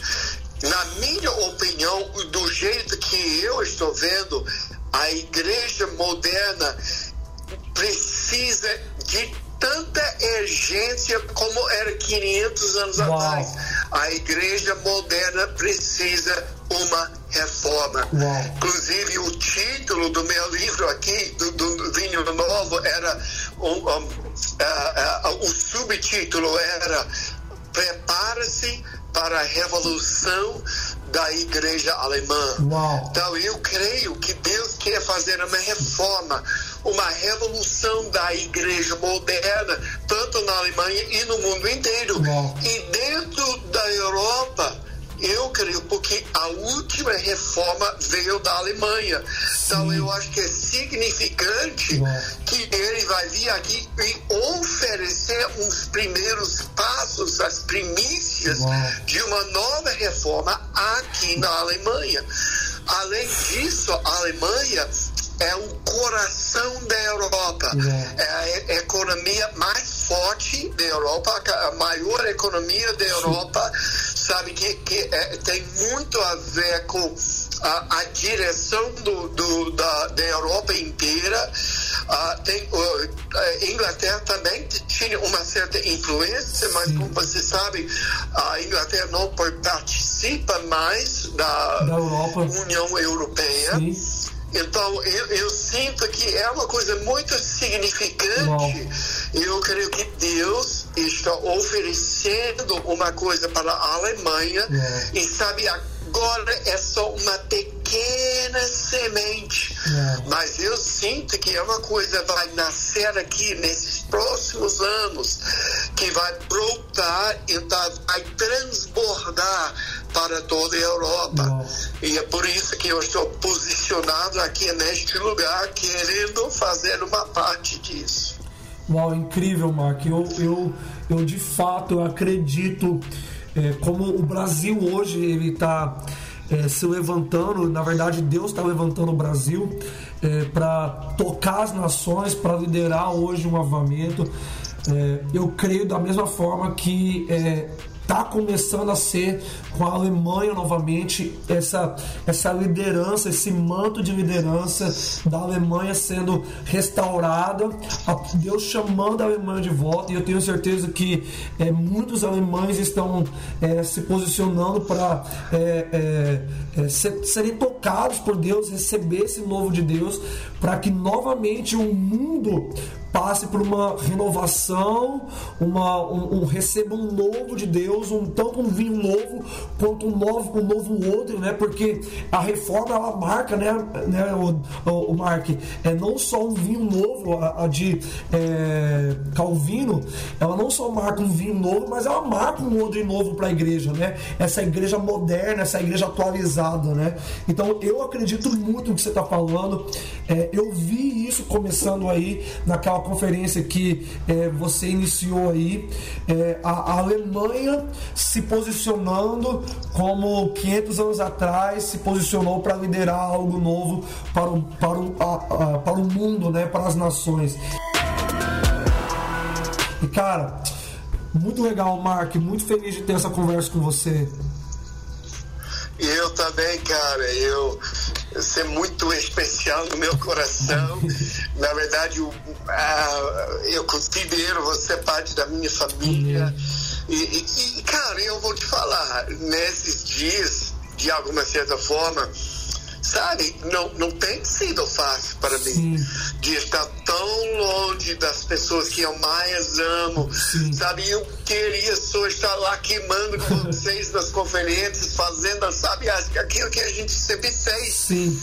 na minha opinião, do jeito que eu estou vendo, a igreja moderna precisa de tanta urgência como era 500 anos Uau. atrás. A igreja moderna precisa uma reforma. Uau. Inclusive, o título do meu livro aqui, do, do Vinho Novo, era. Um, um, uh, uh, o subtítulo era Prepara-se para a revolução da igreja alemã. Uau. Então eu creio que Deus quer fazer uma reforma, uma revolução da igreja moderna, tanto na Alemanha e no mundo inteiro. Uau. E dentro da Europa, eu creio porque a última reforma veio da Alemanha. Então eu acho que é significante que ele vai vir aqui e oferecer uns primeiros passos, as primícias de uma nova reforma aqui na Alemanha. Além disso, a Alemanha é o coração da Europa. É a economia mais forte da Europa, a maior economia da Europa, sabe, que, que é, tem muito a ver com a, a direção do, do, da, da Europa inteira. Uh, tem, uh, a Inglaterra também tinha uma certa influência, mas Sim. como você sabe, a Inglaterra não participa mais da, da União Europeia. Sim. Então, eu, eu, sinto que é uma coisa muito significante. Eu creio que Deus está oferecendo uma coisa para a Alemanha e sabe, agora é só uma pequena semente. Mas eu sinto que é uma coisa que vai nascer aqui nesses próximos anos, que vai brotar e vai transbordar para toda a Europa. E é por isso que eu estou posicionado aqui neste lugar, querendo fazer uma parte disso. Uau, incrível, Mark. Eu, eu, eu de fato acredito é, como o Brasil hoje ele está é, se levantando, na verdade Deus está levantando o Brasil é, para tocar as nações, para liderar hoje um avamento. É, eu creio da mesma forma que é, está começando a ser com a Alemanha novamente essa, essa liderança, esse manto de liderança da Alemanha sendo restaurada, Deus chamando a Alemanha de volta, e eu tenho certeza que é, muitos alemães estão é, se posicionando para é, é, serem tocados por Deus, receber esse novo de Deus, para que novamente o mundo passe por uma renovação, uma, um, um, receba um novo de Deus, um, tanto um vinho novo quanto um novo, um novo outro, né? Porque a reforma ela marca, né, né o, o, o Mark, é não só um vinho novo, a, a de é, Calvino, ela não só marca um vinho novo, mas ela marca um outro novo para a igreja, né? Essa igreja moderna, essa igreja atualizada, né? Então eu acredito muito no que você está falando. É, eu vi isso começando aí naquela conferência que é, você iniciou aí, é, a, a, Alemanha se posicionando como 500 anos atrás se posicionou para liderar algo novo para o, para o, a, a, para o mundo, né, para as nações. E cara, muito legal, Mark, muito feliz de ter essa conversa com você. Eu também, cara. Eu você é muito especial no meu coração. Na verdade, eu, eu considero você parte da minha família. E, e, e, cara, eu vou te falar, nesses dias, de alguma certa forma, sabe, não, não tem sido fácil para mim Sim. de estar tão longe das pessoas que eu mais amo, Sim. sabe, eu queria só estar lá queimando com vocês nas conferências, fazendo, sabe, aquilo que a gente sempre fez. Sim.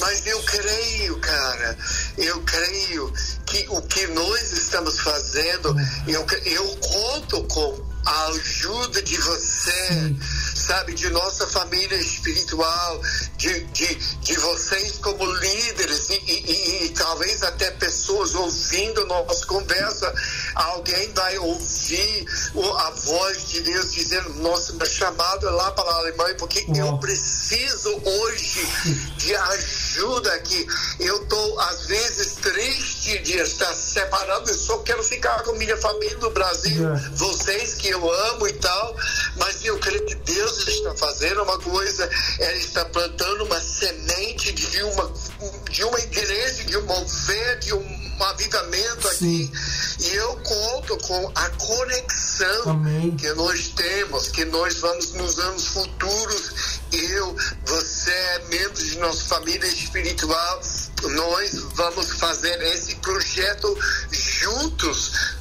Mas eu creio, cara, eu creio que o que nós estamos fazendo, eu, eu conto com a ajuda de você, Sim sabe, de nossa família espiritual, de, de, de vocês como líderes e, e, e, talvez até pessoas ouvindo nossa conversa, alguém vai ouvir a voz de Deus dizendo, nossa, meu chamado é lá para a Alemanha, porque eu preciso hoje de ajuda aqui. Eu estou, às vezes, triste de estar separado, eu só quero ficar com minha família no Brasil, é. vocês que eu amo e tal, mas eu creio que Deus está fazendo uma coisa, Ele está plantando uma semente de uma, de uma igreja, de um mover, de um avivamento Sim. aqui. E eu conto com a conexão Amém. que nós temos, que nós vamos nos anos futuros, eu, você, membros de nossa família espiritual, nós vamos fazer esse projeto juntos,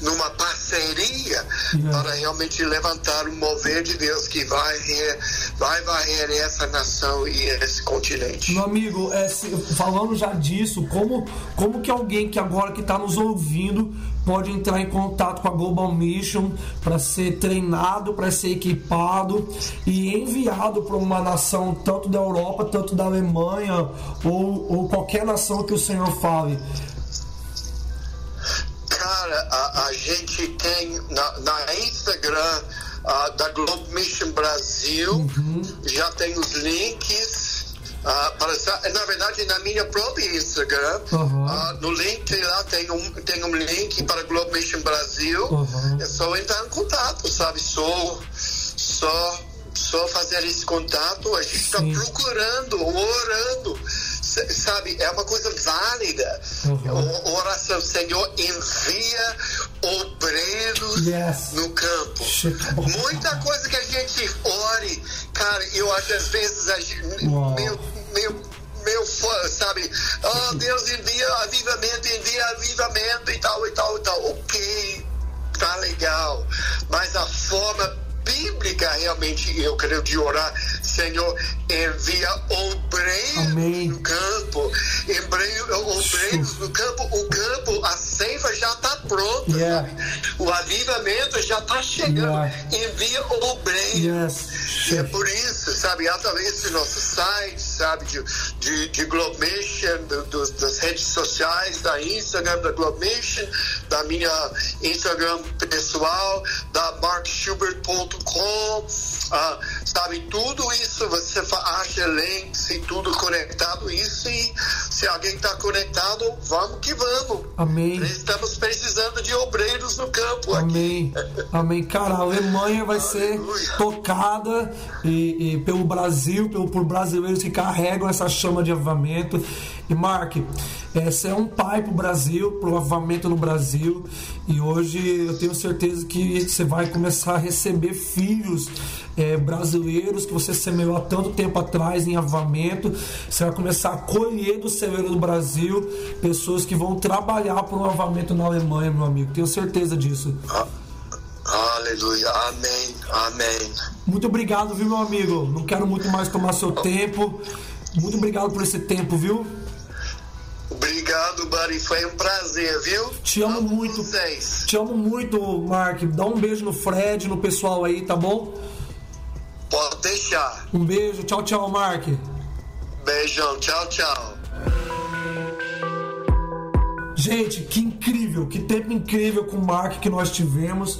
numa parceria, yeah. para realmente levantar o mover de Deus que vai, vai varrer essa nação e esse continente. Meu amigo, é, falando já disso, como, como que alguém que agora que está nos ouvindo pode entrar em contato com a Global Mission para ser treinado, para ser equipado e enviado para uma nação tanto da Europa, tanto da Alemanha ou, ou qualquer nação que o Senhor fale. Cara, a, a gente tem na, na Instagram uh, da Global Mission Brasil, uhum. já tem os links Uh, para, na verdade, na minha própria Instagram, uhum. uh, no link lá tem um, tem um link para Globe Mission Brasil. Uhum. É só entrar em contato, sabe? Só, só, só fazer esse contato. A gente está procurando, orando sabe, é uma coisa válida. Uhum. Oração, Senhor, envia obreiros yes. no campo. Muita coisa que a gente ore, cara, eu acho às vezes a gente, meu, meu meu fã, sabe? Oh, Deus envia avivamento, envia avivamento e tal, e tal, e tal. Ok, tá legal. Mas a forma bíblica realmente, eu creio, de orar. Senhor, envia obreiros no campo, obreiros no campo, o campo, a ceifa já está pronta, yeah. o avivamento já está chegando, yeah. envia obreiros. Yes. É por isso, sabe, através do nosso site, sabe, de, de, de Globation, do, do, das redes sociais, da Instagram da Globation, da minha Instagram pessoal, da markschubert.com, ah, sabe, tudo isso você acha links e tudo conectado isso e se alguém está conectado, vamos que vamos. Amém. Estamos precisando de obreiros no campo. Amém. Aqui. Amém. Cara, a Alemanha vai ser tocada e, e, pelo Brasil, pelo, por brasileiros que carregam essa chama de avivamento. E Mark, você é um pai para o Brasil, provavelmente no Brasil, e hoje eu tenho certeza que você vai começar a receber filhos é, brasileiros que você semeou há tanto tempo atrás em avamento. Você vai começar a colher do celeiro do Brasil pessoas que vão trabalhar para o avamento na Alemanha, meu amigo. Tenho certeza disso. Aleluia, amém, amém. Muito obrigado, viu, meu amigo? Não quero muito mais tomar seu tempo. Muito obrigado por esse tempo, viu? Obrigado, Buddy. Foi um prazer, viu? Te amo, amo muito. Vocês. Te amo muito, Mark. Dá um beijo no Fred, no pessoal aí, tá bom? Pode deixar. Um beijo. Tchau, tchau, Mark. Beijão. Tchau, tchau. Gente, que incrível, que tempo incrível com o Mark que nós tivemos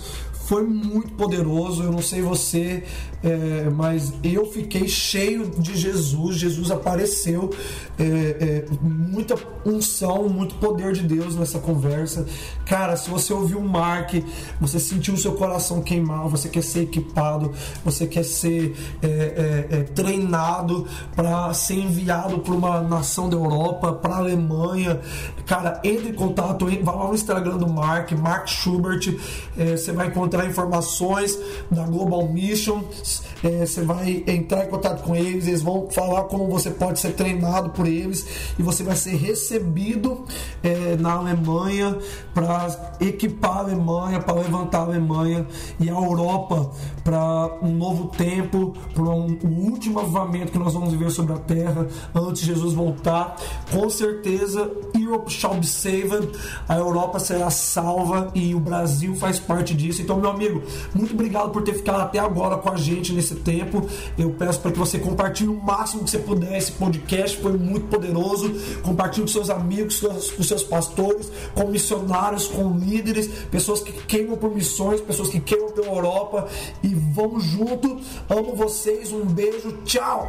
foi muito poderoso. Eu não sei você, é, mas eu fiquei cheio de Jesus. Jesus apareceu, é, é, muita unção, muito poder de Deus nessa conversa. Cara, se você ouviu o Mark, você sentiu o seu coração queimar, você quer ser equipado, você quer ser é, é, é, treinado para ser enviado para uma nação da Europa, para a Alemanha. Cara, entre em contato, vá lá no Instagram do Mark, Mark Schubert. você vai encontrar informações da Global Mission. É, você vai entrar em contato com eles, eles vão falar como você pode ser treinado por eles e você vai ser recebido é, na Alemanha para equipar a Alemanha, para levantar a Alemanha e a Europa para um novo tempo, para um, um último avivamento que nós vamos viver sobre a terra antes de Jesus voltar. Com certeza, Europe shall be saved, a Europa será salva e o Brasil faz parte disso. Então, meu amigo, muito obrigado por ter ficado até agora com a gente nesse tempo. Eu peço para que você compartilhe o máximo que você puder esse podcast, foi muito poderoso. Compartilhe com seus amigos, com seus pastores, com missionários, com líderes, pessoas que queimam por missões, pessoas que queimam pela Europa. E vamos junto. Amo vocês. Um beijo. Tchau.